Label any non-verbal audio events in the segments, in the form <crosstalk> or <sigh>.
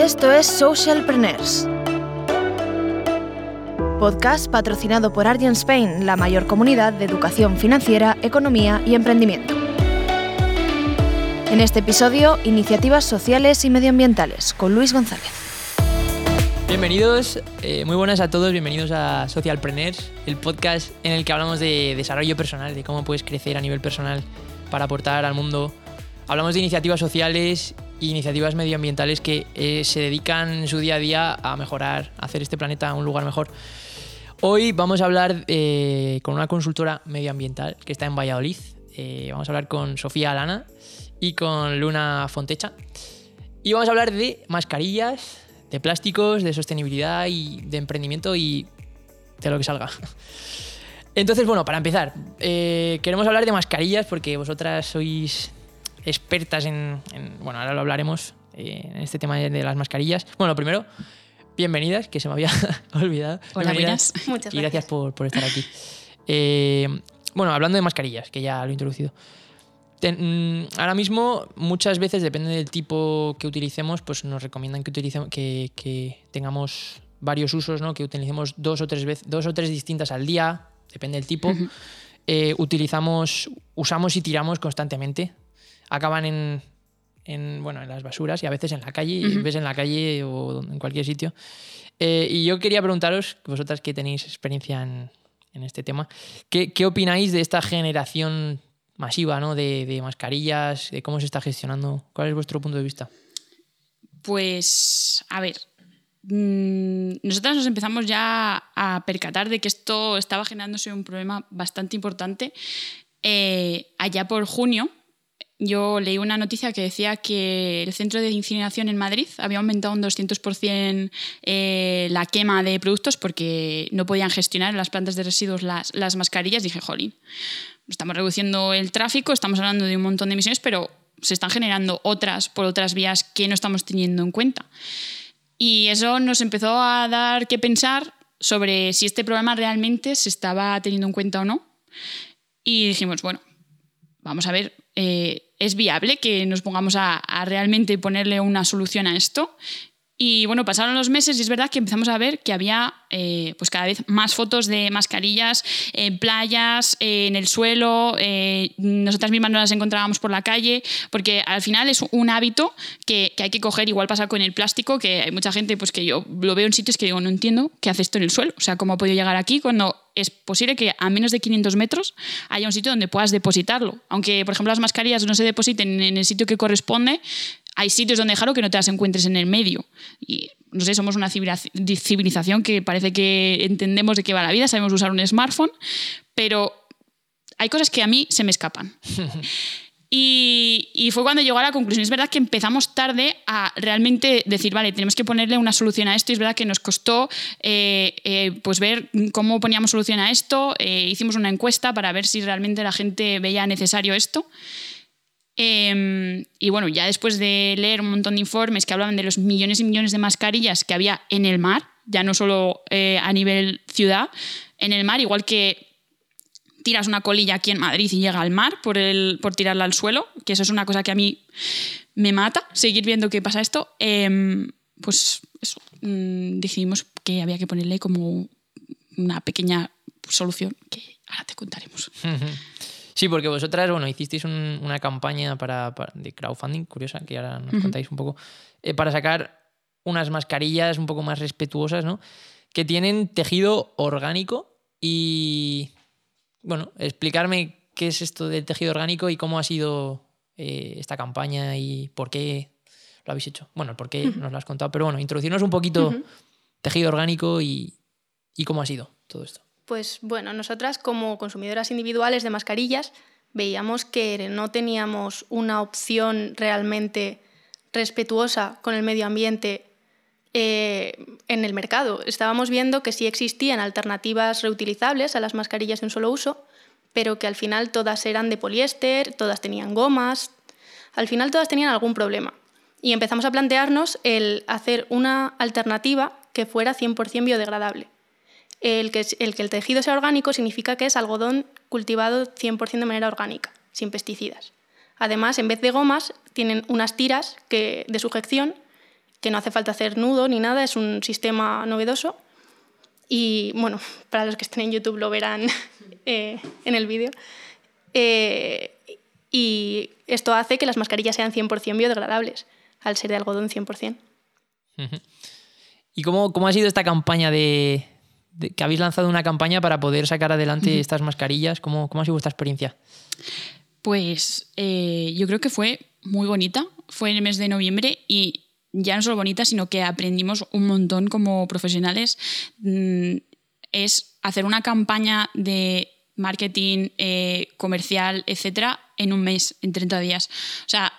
Esto es Socialpreneurs. Podcast patrocinado por Argent Spain, la mayor comunidad de educación financiera, economía y emprendimiento. En este episodio, iniciativas sociales y medioambientales con Luis González. Bienvenidos, eh, muy buenas a todos, bienvenidos a Socialpreneurs, el podcast en el que hablamos de desarrollo personal, de cómo puedes crecer a nivel personal para aportar al mundo. Hablamos de iniciativas sociales iniciativas medioambientales que eh, se dedican en su día a día a mejorar, a hacer este planeta un lugar mejor. Hoy vamos a hablar eh, con una consultora medioambiental que está en Valladolid. vamos a hablar con Sofía Alana y con Luna Fontecha. Y vamos a hablar de mascarillas, de plásticos, de sostenibilidad y de emprendimiento y de lo que salga. <laughs> Entonces, bueno, para empezar, eh, queremos hablar de mascarillas porque vosotras sois expertas en, bueno, ahora lo hablaremos eh, en este tema de, las mascarillas. Bueno, primero, bienvenidas, que se me había <laughs> olvidado. Hola, buenas. Muchas gracias. Y gracias por, por estar aquí. Eh, bueno, hablando de mascarillas, que ya lo he introducido. Mm, ahora mismo, muchas veces, depende del tipo que utilicemos, pues nos recomiendan que, utilicemos, que, tengamos varios usos, ¿no? que utilicemos dos o tres veces, dos o tres distintas al día, depende del tipo. Eh, utilizamos, usamos y tiramos constantemente. Acaban en, bueno, en las basuras y a veces en la calle, ves en la calle o en cualquier sitio. Eh, y yo quería preguntaros, vosotras que tenéis experiencia en, este tema, ¿qué, ¿qué opináis de esta generación masiva ¿no? de, mascarillas, de cómo se está gestionando. ¿Cuál es vuestro punto de vista? Pues, a ver, mm, nosotros nos empezamos ya a percatar de que esto estaba generándose un problema bastante importante. Eh, allá por junio, yo leí una noticia que decía que el centro de incineración en Madrid había aumentado un 200% eh, la quema de productos porque no podían gestionar en las plantas de residuos las, las mascarillas. Dije, jolín, estamos reduciendo el tráfico, estamos hablando de un montón de emisiones, pero se están generando otras por otras vías que no estamos teniendo en cuenta. Y eso nos empezó a dar que pensar sobre si este problema realmente se estaba teniendo en cuenta o no. Y dijimos, bueno, vamos a ver, eh, ¿es viable que nos pongamos a, realmente ponerle una solución a esto? Y bueno, pasaron los meses y es verdad que empezamos a ver que había eh, pues cada vez más fotos de mascarillas en playas, en el suelo, eh, nosotras mismas no las encontrábamos por la calle, porque al final es un hábito que, que, hay que coger, igual pasa con el plástico, que hay mucha gente pues que yo lo veo en sitios que digo, no entiendo qué hace esto en el suelo, o sea, cómo ha podido llegar aquí cuando es posible que a menos de 500 metros haya un sitio donde puedas depositarlo. Aunque, por ejemplo, las mascarillas no se depositen en el sitio que corresponde, hay sitios donde dejarlo que no te las encuentres en el medio. Y no sé, somos una civilización que parece que entendemos de qué va la vida, sabemos usar un smartphone, pero hay cosas que a mí se me escapan. <laughs> Y, fue cuando llegó a la conclusión. Es verdad que empezamos tarde a realmente decir, vale, tenemos que ponerle una solución a esto. Y es verdad que nos costó eh, eh, pues ver cómo poníamos solución a esto. Eh, hicimos una encuesta para ver si realmente la gente veía necesario esto. Em, y bueno, ya después de leer un montón de informes que hablaban de los millones y millones de mascarillas que había en el mar, ya no solo eh, a nivel ciudad, en el mar, igual que tiras una colilla aquí en Madrid y llega al mar por, el, por tirarla al suelo, que eso es una cosa que a mí me mata, seguir viendo qué pasa esto, em, pues eso, mm, decidimos que había que ponerle como una pequeña solución que ahora te contaremos. Sí, porque vosotras, bueno, hicisteis una campaña para, de crowdfunding, curiosa, que ahora nos contáis un poco, eh, para sacar unas mascarillas un poco más respetuosas, ¿no? Que tienen tejido orgánico y, bueno, explicarme qué es esto del tejido orgánico y cómo ha sido eh, esta campaña y por qué lo habéis hecho. Bueno, por qué nos lo has contado, pero bueno, introducirnos un poquito tejido orgánico y cómo ha sido todo esto. Pues bueno, nosotras como consumidoras individuales de mascarillas veíamos que no teníamos una opción realmente respetuosa con el medio ambiente eh, en el mercado. Estábamos viendo que sí existían alternativas reutilizables a las mascarillas de un solo uso, pero que al final todas eran de poliéster, todas tenían gomas, al final todas tenían algún problema. Y empezamos a plantearnos el hacer una alternativa que fuera 100% biodegradable. El que, el tejido sea orgánico significa que es algodón cultivado 100% de manera orgánica, sin pesticidas. Además, en vez de gomas, tienen unas tiras de sujeción que no hace falta hacer nudo ni nada, es un sistema novedoso. Y bueno, <laughs> para los que estén en YouTube lo verán <laughs> eh, en el vídeo. Eh, y esto hace que las mascarillas sean 100% biodegradables, al ser de algodón 100%. ¿Y cómo, cómo ha sido esta campaña de, que habéis lanzado una campaña para poder sacar adelante estas mascarillas? ¿Cómo, ¿Cómo, ha sido vuestra experiencia? Pues eh, yo creo que fue muy bonita. Fue en el mes de noviembre y ya no solo bonita, sino que aprendimos un montón como profesionales. Mm, es hacer una campaña de marketing eh, comercial, etcétera, en un mes, en 30 días. O sea,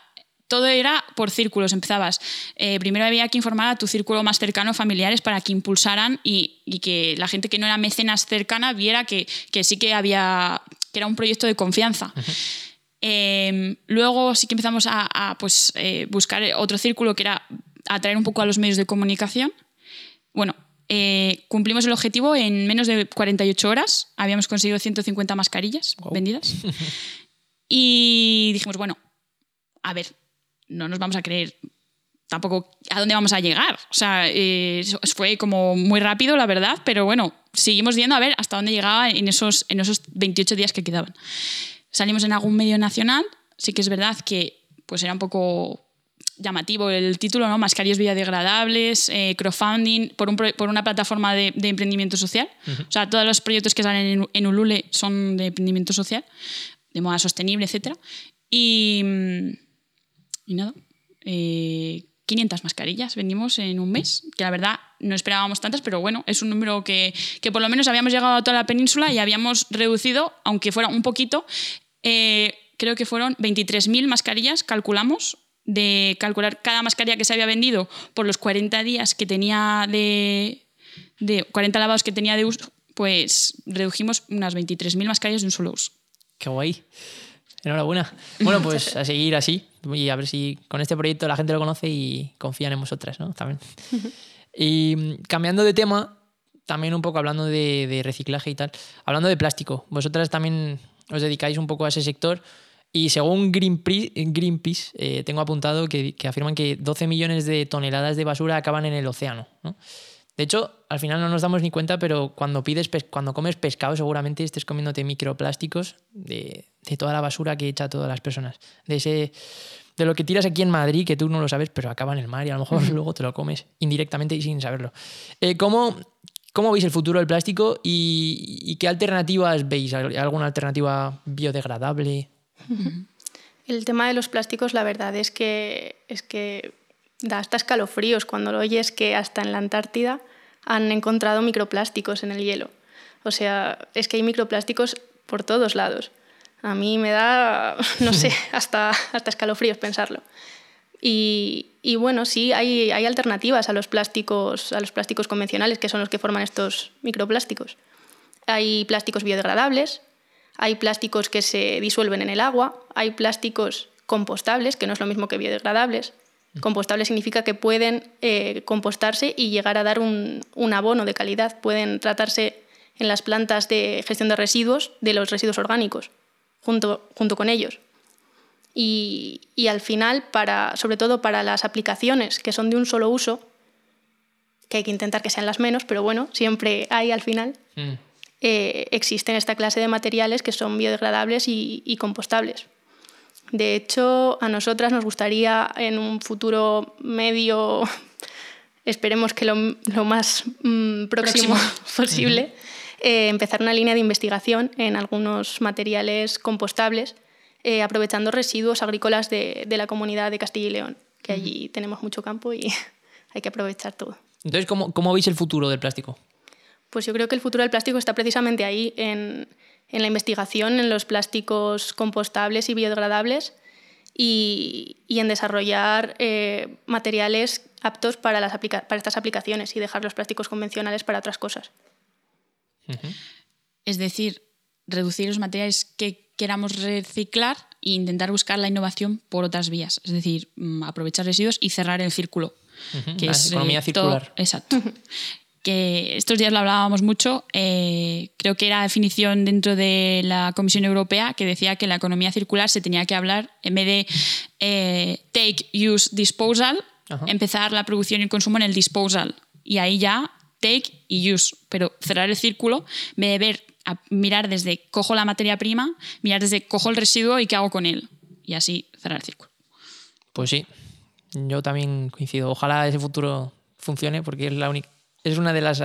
todo era por círculos, empezabas. Eh, primero había que informar a tu círculo más cercano, familiares, para que impulsaran y, que la gente que no era mecenas cercana viera que, sí que había, que era un proyecto de confianza. Em, luego sí que empezamos a, pues, eh, buscar otro círculo que era atraer un poco a los medios de comunicación. Bueno, eh, cumplimos el objetivo en menos de 48 horas. Habíamos conseguido 150 mascarillas vendidas. <laughs> y dijimos, bueno, a ver, no nos vamos a creer tampoco a dónde vamos a llegar. O sea, eh, fue como muy rápido, la verdad, pero bueno, seguimos viendo a ver hasta dónde llegaba en esos, en esos 28 días que quedaban. Salimos en algún medio nacional, sí que es verdad que pues era un poco llamativo el título, ¿no? Mascarillas biodegradables, eh, crowdfunding, por, un, por, una plataforma de, emprendimiento social. O sea, todos los proyectos que salen en, Ulule son de emprendimiento social, de moda sostenible, etc. Y, y nada, 500 eh, mascarillas vendimos en un mes, que la verdad no esperábamos tantas, pero bueno, es un número que, que por lo menos habíamos llegado a toda la península y habíamos reducido, aunque fuera un poquito, eh, creo que fueron 23.000 mascarillas, calculamos, de calcular cada mascarilla que se había vendido por los 40 días que tenía de, de 40 lavados que tenía de uso, pues redujimos unas 23.000 mascarillas de un solo uso. Qué guay. Enhorabuena. Bueno, pues <laughs> a seguir así y a ver si con este proyecto la gente lo conoce y confían en vosotras, ¿no? También. Y mm, cambiando de tema, también un poco hablando de, reciclaje y tal, hablando de plástico, vosotras también os dedicáis un poco a ese sector y según Greenpeace, eh, tengo apuntado que, que, afirman que 12 millones de toneladas de basura acaban en el océano. ¿no? De hecho, al final no nos damos ni cuenta, pero cuando pides cuando comes pescado, seguramente estés comiéndote microplásticos de, de toda la basura que echa todas las personas. De ese de lo que tiras aquí en Madrid, que tú no lo sabes, pero acaba en el mar y a lo mejor <laughs> luego te lo comes indirectamente y sin saberlo. Eh, ¿cómo, ¿Cómo veis el futuro del plástico y, qué alternativas veis? ¿Alguna alternativa biodegradable? <laughs> El tema de los plásticos, la verdad es que, es que da hasta escalofríos cuando lo oyes que hasta en la Antártida han encontrado microplásticos en el hielo. O sea, es que hay microplásticos por todos lados. A mí me da, <laughs> no sé, <laughs> hasta, hasta escalofríos pensarlo. Y, y, bueno, sí, hay, hay, alternativas a los, plásticos, a los plásticos convencionales, que son los que forman estos microplásticos. Hay plásticos biodegradables, hay plásticos que se disuelven en el agua, hay plásticos compostables, que no es lo mismo que biodegradables. Compostable significa que pueden eh, compostarse y llegar a dar un, un, abono de calidad. Pueden tratarse en las plantas de gestión de residuos de los residuos orgánicos, junto, junto con ellos. Y, y, al final, para, sobre todo para las aplicaciones que son de un solo uso, que hay que intentar que sean las menos, pero bueno, siempre hay al final, mm. eh, existen esta clase de materiales que son biodegradables y, y compostables. De hecho, a nosotras nos gustaría en un futuro medio, <laughs> esperemos que lo, más mm, próximo, <laughs> posible, eh, empezar una línea de investigación en algunos materiales compostables, eh, aprovechando residuos agrícolas de, la comunidad de Castilla y León, que allí tenemos mucho campo y <laughs> hay que aprovechar todo. Entonces, ¿cómo, ¿cómo veis el futuro del plástico? Pues yo creo que el futuro del plástico está precisamente ahí, en, en la investigación en los plásticos compostables y biodegradables y, y en desarrollar eh, materiales aptos para, las para estas aplicaciones y dejar los plásticos convencionales para otras cosas. Es decir, reducir los materiales que queramos reciclar e intentar buscar la innovación por otras vías. Es decir, mm, aprovechar residuos y cerrar el círculo. que la es, economía eh, circular. exacto <laughs> que estos días lo hablábamos mucho, eh, creo que era definición dentro de la Comisión Europea que decía que la economía circular se tenía que hablar, en vez de eh, take, use, disposal, Ajá. empezar la producción y el consumo en el disposal. Y ahí ya take y use. Pero cerrar el círculo, en vez de ver, a mirar desde cojo la materia prima, mirar desde cojo el residuo y qué hago con él. Y así cerrar el círculo. Pues sí, yo también coincido. Ojalá ese futuro funcione porque es la única, es una de las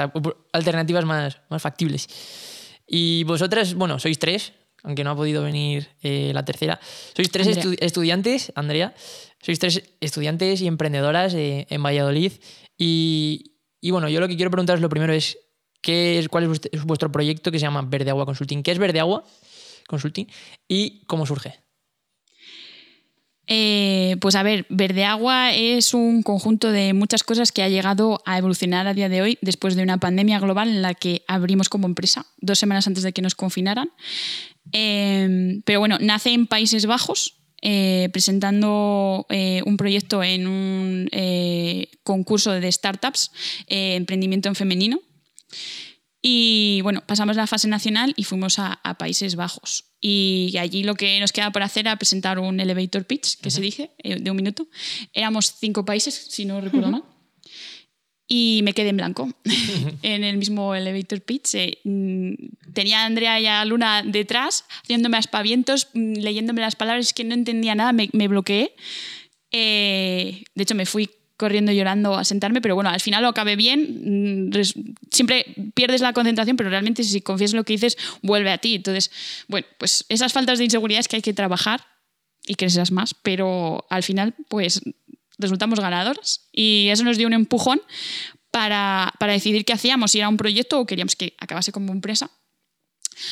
alternativas más, más factibles. Y vosotras, bueno, sois tres, aunque no ha podido venir eh, la tercera. Sois tres estu- estudiantes, Andrea, sois tres estudiantes y emprendedoras eh, en Valladolid. Y, y bueno, yo lo que quiero preguntaros lo primero es, ¿qué es, ¿cuál es vuestro proyecto que se llama Verde Agua Consulting? ¿Qué es Verde Agua Consulting y cómo surge? Eh, pues a ver, Verde Agua es un conjunto de muchas cosas que ha llegado a evolucionar a día de hoy después de una pandemia global en la que abrimos como empresa dos semanas antes de que nos confinaran. Eh, pero bueno, nace en Países Bajos. eh, presentando eh, un proyecto en un concurso de startups, emprendimiento en femenino. Y bueno, pasamos la fase nacional y fuimos a, a Países Bajos. Y allí lo que nos queda por hacer era presentar un elevator pitch, que se dice, eh, de un minuto. Éramos cinco países, si no recuerdo mal. Y me quedé en blanco <laughs> <laughs> en el mismo elevator pitch. eh, mm, tenía a Andrea y a Luna detrás, haciéndome aspavientos, mm, leyéndome las palabras, que no entendía nada, me, me bloqueé. Eh, de hecho, me fui corriendo llorando a sentarme, pero bueno, al final lo acabé bien. mm, Siempre pierdes la concentración, pero realmente si confías en lo que dices, vuelve a ti. Entonces, bueno, pues esas faltas de inseguridad es que hay que trabajar y crecerás más, pero al final, pues resultamos ganadores y eso nos dio un empujón para, para decidir qué hacíamos, si era un proyecto o queríamos que acabase como empresa.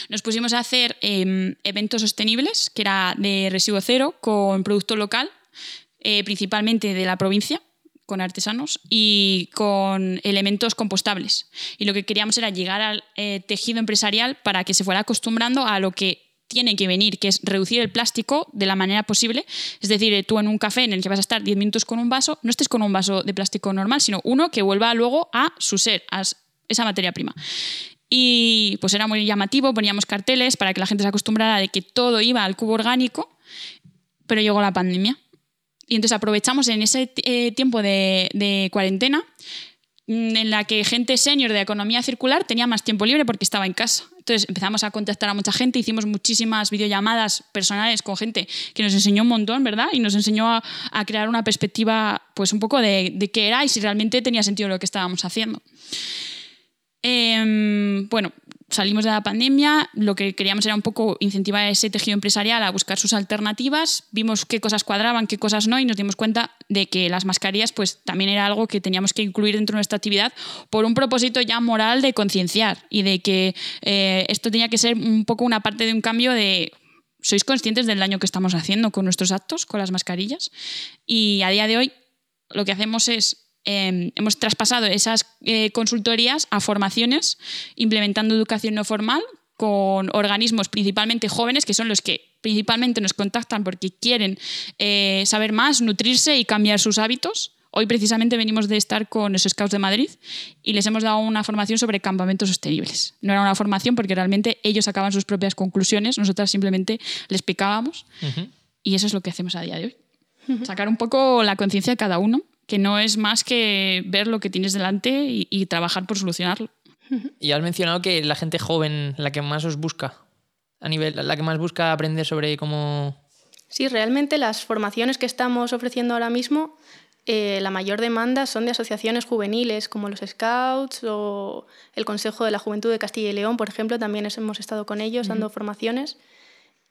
Nos pusimos a hacer eh, eventos sostenibles, que era de residuo cero, con producto local, eh, principalmente de la provincia, con artesanos y con elementos compostables. Y lo que queríamos era llegar al eh, tejido empresarial para que se fuera acostumbrando a lo que tiene que venir, que es reducir el plástico de la manera posible. Es decir, eh, tú en un café en el que vas a estar 10 minutos con un vaso, no estés con un vaso de plástico normal, sino uno que vuelva luego a su ser, a esa materia prima. Y pues era muy llamativo, poníamos carteles para que la gente se acostumbrara de que todo iba al cubo orgánico, pero llegó la pandemia. Y entonces aprovechamos en ese eh, tiempo de, cuarentena mm, en la que gente senior de economía circular tenía más tiempo libre porque estaba en casa. Entonces empezamos a contactar a mucha gente, hicimos muchísimas videollamadas personales con gente que nos enseñó un montón, ¿verdad? Y nos enseñó a, crear una perspectiva, pues un poco de, de qué era y si realmente tenía sentido lo que estábamos haciendo. Em, bueno, salimos de la pandemia, lo que queríamos era un poco incentivar ese tejido empresarial a buscar sus alternativas, vimos qué cosas cuadraban, qué cosas no y nos dimos cuenta de que las mascarillas pues también era algo que teníamos que incluir dentro de nuestra actividad por un propósito ya moral de concienciar y de que eh, esto tenía que ser un poco una parte de un cambio de ¿Sois conscientes del daño que estamos haciendo con nuestros actos, con las mascarillas? Y a día de hoy lo que hacemos es eh, hemos traspasado esas eh, consultorías a formaciones, implementando educación no formal con organismos principalmente jóvenes, que son los que principalmente nos contactan porque quieren eh, saber más, nutrirse y cambiar sus hábitos. Hoy precisamente venimos de estar con los Scouts de Madrid y les hemos dado una formación sobre campamentos sostenibles. No era una formación porque realmente ellos sacaban sus propias conclusiones, nosotras simplemente les picábamos y eso es lo que hacemos a día de hoy. Sacar un poco la conciencia de cada uno, que no es más que ver lo que tienes delante y, y trabajar por solucionarlo. Y has mencionado que la gente joven, la que más os busca, a nivel, la que más busca aprender sobre cómo... Sí, realmente las formaciones que estamos ofreciendo ahora mismo, eh, la mayor demanda son de asociaciones juveniles como los Scouts o el Consejo de la Juventud de Castilla y León, por ejemplo, también es- hemos estado con ellos dando formaciones.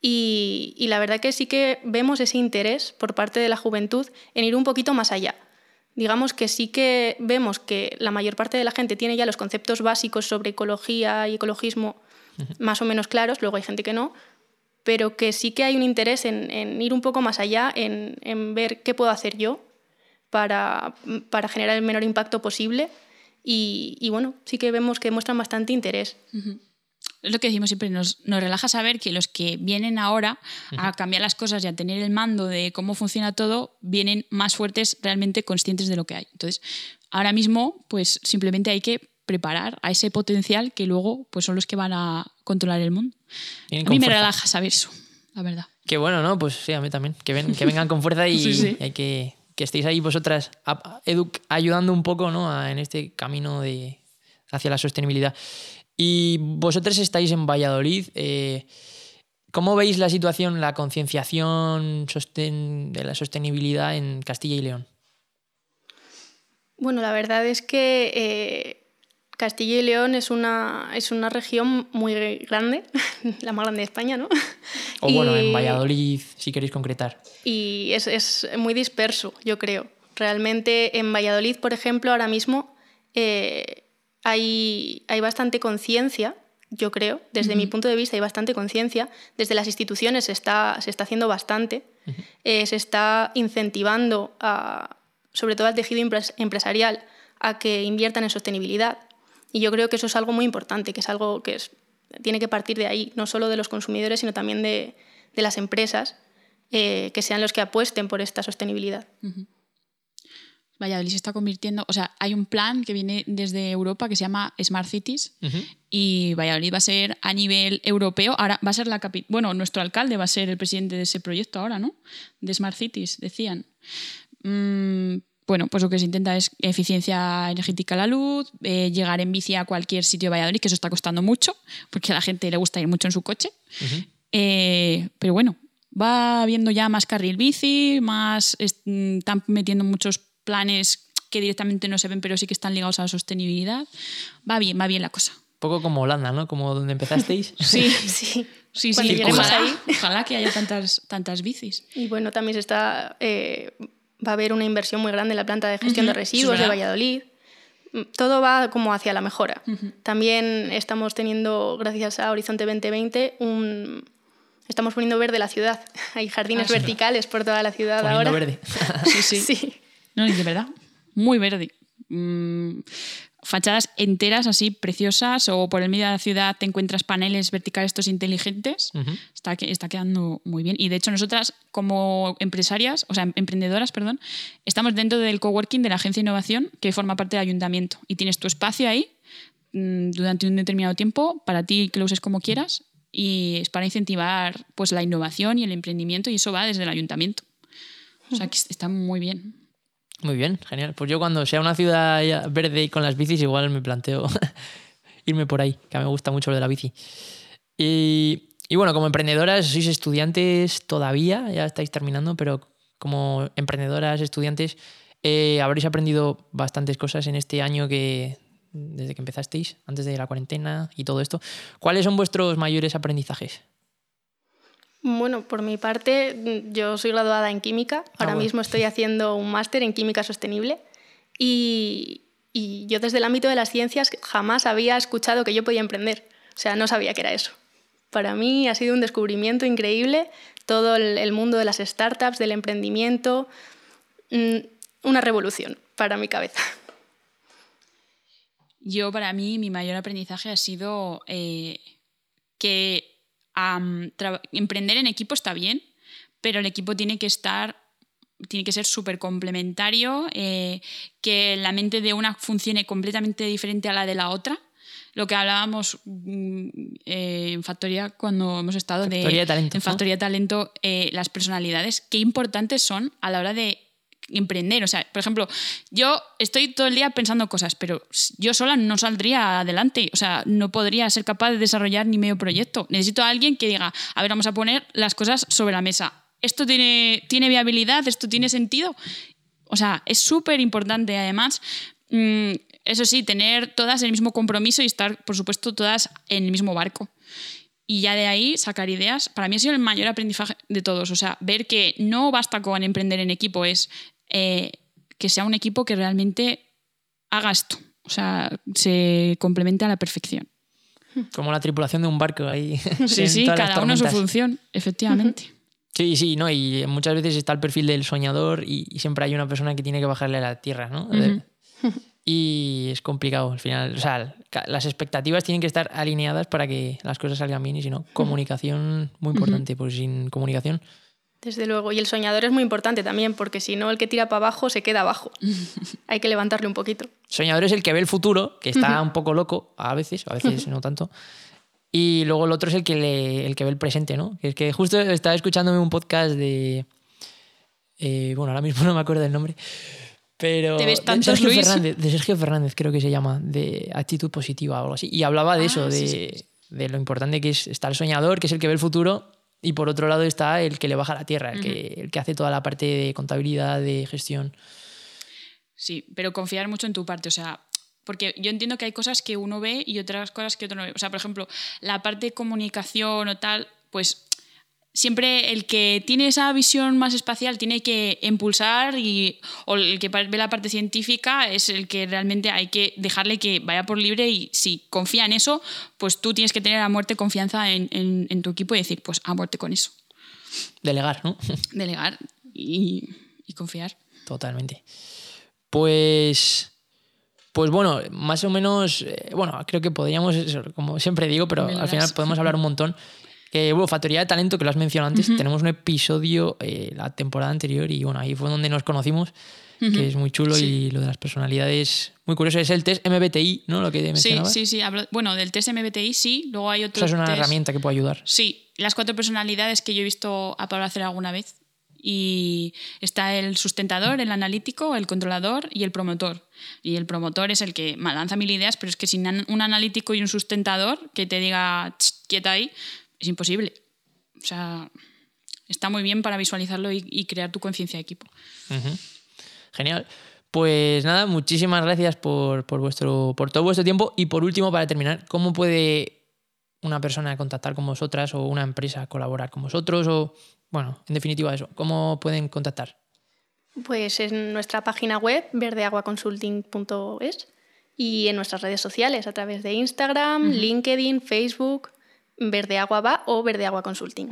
Y, y la verdad que sí que vemos ese interés por parte de la juventud en ir un poquito más allá. Digamos que sí que vemos que la mayor parte de la gente tiene ya los conceptos básicos sobre ecología y ecologismo más o menos claros, luego hay gente que no, pero que sí que hay un interés en, en ir un poco más allá, en, en ver qué puedo hacer yo para, para generar el menor impacto posible. Y, y bueno, sí que vemos que muestran bastante interés. Es lo que decimos siempre, nos, nos relaja saber que los que vienen ahora a cambiar las cosas y a tener el mando de cómo funciona todo, vienen más fuertes, realmente conscientes de lo que hay. Entonces, ahora mismo, pues simplemente hay que preparar a ese potencial que luego pues son los que van a controlar el mundo. Vienen A mí me fuerza. relaja saber eso, la verdad. Que bueno, ¿no? Pues sí, a mí también. Que, ven- que vengan con fuerza y, <laughs> Sí, sí. y hay que que estéis ahí vosotras ayudando un poco ¿no? en este camino de, hacia la sostenibilidad. Y vosotros estáis en Valladolid. Eh, ¿Cómo veis la situación, la concienciación de la sostenibilidad en Castilla y León? Bueno, la verdad es que eh, Castilla y León es una, es una región muy grande, <laughs> la más grande de España, ¿no? O bueno, en Valladolid, si queréis concretar. Y es, es, muy disperso, yo creo. Realmente en Valladolid, por ejemplo, ahora mismo eh, hay, hay bastante conciencia, yo creo, desde mi punto de vista hay bastante conciencia. Desde las instituciones se está, se está haciendo bastante. Eh, se está incentivando, a, sobre todo al tejido empresarial, a que inviertan en sostenibilidad. Y yo creo que eso es algo muy importante, que es algo que tiene que partir de ahí, no solo de los consumidores, sino también de, las empresas, eh, que sean los que apuesten por esta sostenibilidad. Valladolid se está convirtiendo, o sea, hay un plan que viene desde Europa que se llama Smart Cities y Valladolid va a ser a nivel europeo, ahora va a ser la capital, bueno, nuestro alcalde va a ser el presidente de ese proyecto ahora, ¿no? De Smart Cities, decían. Mm, bueno, pues lo que se intenta es eficiencia energética a la luz, eh, llegar en bici a cualquier sitio de Valladolid, que eso está costando mucho, porque a la gente le gusta ir mucho en su coche. Eh, pero bueno, va habiendo ya más carril bici, más están metiendo muchos planes que directamente no se ven, pero sí que están ligados a la sostenibilidad. Va bien, va bien la cosa. Un poco como Holanda, ¿no? Como donde empezasteis. <laughs> sí, sí. Sí, sí, ojalá, ahí. ojalá que haya tantas, tantas bicis. Y bueno, también se está eh, va a haber una inversión muy grande en la planta de gestión de residuos de Valladolid. Todo va como hacia la mejora. También estamos teniendo, gracias a Horizonte 2020, un... estamos poniendo verde la ciudad. <laughs> Hay jardines ah, verticales por toda la ciudad poniendo ahora. verde. sí, sí. <laughs> sí. No, de verdad, muy verde. Mm, fachadas enteras así preciosas o por el medio de la ciudad te encuentras paneles verticales estos inteligentes. está, está quedando muy bien. Y de hecho nosotras como empresarias, o sea, emprendedoras, perdón, estamos dentro del coworking de la agencia de innovación que forma parte del ayuntamiento. Y tienes tu espacio ahí mm, durante un determinado tiempo para ti que lo uses como quieras y es para incentivar pues la innovación y el emprendimiento y eso va desde el ayuntamiento. O sea, que está muy bien. Muy bien, genial. Pues yo cuando sea una ciudad verde y con las bicis, igual me planteo <laughs> irme por ahí, que a mí me gusta mucho lo de la bici. Y, bueno, como emprendedoras, sois estudiantes todavía, ya estáis terminando, pero como emprendedoras, estudiantes, eh, habréis aprendido bastantes cosas en este año que desde que empezasteis, antes de la cuarentena y todo esto. ¿Cuáles son vuestros mayores aprendizajes? Bueno, por mi parte, yo soy graduada en química. Ah, Ahora mismo estoy haciendo un máster en química sostenible. Y, yo desde el ámbito de las ciencias jamás había escuchado que yo podía emprender. O sea, no sabía que era eso. Para mí ha sido un descubrimiento increíble todo el, mundo de las startups, del emprendimiento, mm, una revolución para mi cabeza. Yo, para mí, mi mayor aprendizaje ha sido eh, que emprender en equipo está bien, pero el equipo tiene que estar tiene que ser súper complementario, eh, que la mente de una funcione completamente diferente a la de la otra. Lo que hablábamos mm, eh, en Factoría cuando hemos estado de, en Factoría Talento, eh, las personalidades, qué importantes son a la hora de emprender. O sea, por ejemplo, yo estoy todo el día pensando cosas, pero yo sola no saldría adelante. O sea, no podría ser capaz de desarrollar ni medio proyecto. Necesito a alguien que diga, a ver, vamos a poner las cosas sobre la mesa. ¿Esto tiene, tiene viabilidad? ¿Esto tiene sentido? O sea, es súper importante. Además, mm, eso sí, tener todas el mismo compromiso y estar, por supuesto, todas en el mismo barco y ya de ahí sacar ideas. Para mí ha sido el mayor aprendizaje de todos. O sea, ver que no basta con emprender en equipo, es eh, que sea un equipo que realmente haga esto. O sea, se complemente a la perfección. Como la tripulación de un barco ahí. <laughs> Sí, sí, cada uno su función, efectivamente. <laughs> Sí, sí, ¿no? Y muchas veces está el perfil del soñador y, siempre hay una persona que tiene que bajarle a la tierra, ¿no? Y es complicado al final. O sea, las expectativas tienen que estar alineadas para que las cosas salgan bien y si no, comunicación muy importante, porque sin comunicación desde luego, y el soñador es muy importante también, porque si no, el que tira para abajo se queda abajo. <laughs> Hay que levantarle un poquito. Soñador es el que ve el futuro, que está un poco loco a veces, a veces <laughs> no tanto. Y luego el otro es el que, el que ve el presente, ¿no? Que es que justo estaba escuchándome un podcast de Eh, bueno, ahora mismo <laughs> no me acuerdo del nombre. Pero ¿Te ves de Sergio Luis? Fernández, de Sergio Fernández creo que se llama, de actitud positiva o algo así. Y hablaba de Ah, eso, de, sí, sí, sí. de lo importante que es está el soñador, que es el que ve el futuro, y por otro lado está el que le baja la tierra, el, que, el que hace toda la parte de contabilidad, de gestión. Sí, pero confiar mucho en tu parte, o sea, porque yo entiendo que hay cosas que uno ve y otras cosas que otro no ve. O sea, por ejemplo, la parte de comunicación o tal, pues siempre el que tiene esa visión más espacial tiene que impulsar y o el que ve la parte científica es el que realmente hay que dejarle que vaya por libre y si confía en eso, pues tú tienes que tener a muerte confianza en, en- en tu equipo y decir, pues a muerte con eso. Delegar, ¿no? <laughs> Delegar y, y confiar. Totalmente. Pues. Pues bueno, más o menos. eh, bueno, creo que podríamos, como siempre digo, pero al final podemos hablar un montón. <laughs> Que, bueno, Factoría de Talento, que lo has mencionado antes, tenemos un episodio eh, la temporada anterior y bueno, ahí fue donde nos conocimos, que es muy chulo Sí. y lo de las personalidades, muy curioso. Es el test MBTI, ¿no? Lo que Sí, mencionabas. sí, sí. hablo- bueno, del test MBTI sí, luego hay O otro sea, es una test- herramienta que puede ayudar. Sí, las cuatro personalidades que yo he visto a Pablo hacer alguna vez. Y está el sustentador, el analítico, el controlador y el promotor. Y el promotor es el que lanza mil ideas, pero es que sin un analítico y un sustentador que te diga "Ch, quieta ahí, es imposible. O sea, está muy bien para visualizarlo y, y crear tu conciencia de equipo. Genial. Pues nada, muchísimas gracias por, por vuestro, por todo vuestro tiempo. Y por último, para terminar, ¿cómo puede una persona contactar con vosotras o una empresa colaborar con vosotros? O, bueno, en definitiva eso, ¿cómo pueden contactar? Pues en nuestra página web, verdeaguaconsulting.es, y en nuestras redes sociales, a través de Instagram, LinkedIn, Facebook, Verdeagua va o Verdeagua Consulting.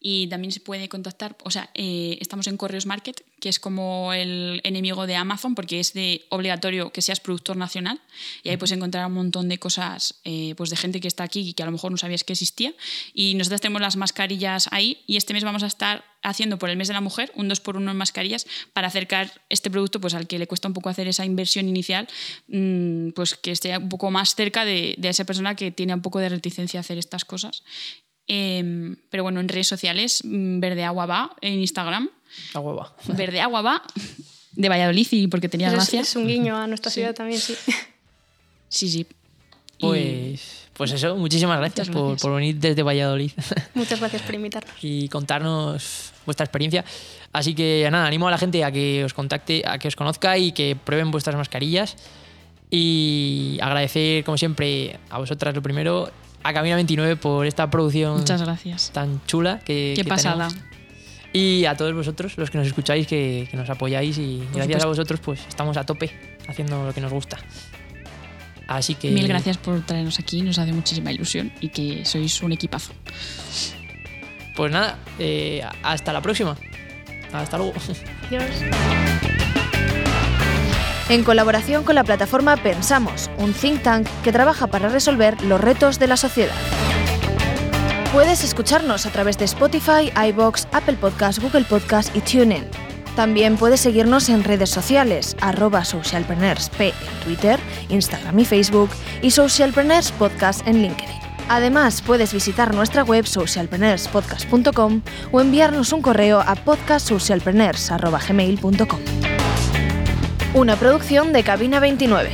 Y también se puede contactar, o sea, eh, estamos en Correos Market, que es como el enemigo de Amazon, porque es de obligatorio que seas productor nacional. Y ahí puedes encontrar un montón de cosas eh, pues de gente que está aquí y que a lo mejor no sabías que existía. Y nosotros tenemos las mascarillas ahí y este mes vamos a estar haciendo por el mes de la mujer un 2x1 en mascarillas para acercar este producto pues al que le cuesta un poco hacer esa inversión inicial, mm, pues que esté un poco más cerca de, de esa persona que tiene un poco de reticencia a hacer estas cosas. Em, pero bueno, en redes sociales, mm, Verde Agua va, en Instagram, La hueva. Verde Agua va, de Valladolid y porque tenía Es, gracia. es un guiño a nuestra Sí. ciudad también, sí. Sí, sí. Y- Pues, pues eso, muchísimas gracias, Por, gracias. por venir desde Valladolid Muchas gracias por <laughs> invitarnos. y contarnos vuestra experiencia. Así que nada, animo a la gente a que os contacte, a que os conozca y que prueben vuestras mascarillas. Y agradecer, como siempre, a vosotras lo primero, a Camina 29 por esta producción Muchas gracias. tan chula que, Qué que pasada. tenemos. Y a todos vosotros, los que nos escucháis, que, que nos apoyáis y gracias supuesto. a vosotros, pues estamos a tope haciendo lo que nos gusta. Así que. Mil gracias por traernos aquí, nos hace muchísima ilusión y que sois un equipazo. Pues nada, eh, hasta la próxima. Hasta luego. Adiós. En colaboración con la plataforma Pensamos, un think tank que trabaja para resolver los retos de la sociedad. Puedes escucharnos a través de Spotify, iBox, Apple Podcast, Google Podcast y TuneIn. También puedes seguirnos en redes sociales, arroba socialpreneursp en Twitter, Instagram y Facebook y Socialpreneurs Podcast en LinkedIn. Además, puedes visitar nuestra web socialpreneurspodcast.com o enviarnos un correo a podcastsocialpreneurs.gmail.com. Una producción de Cabina 29.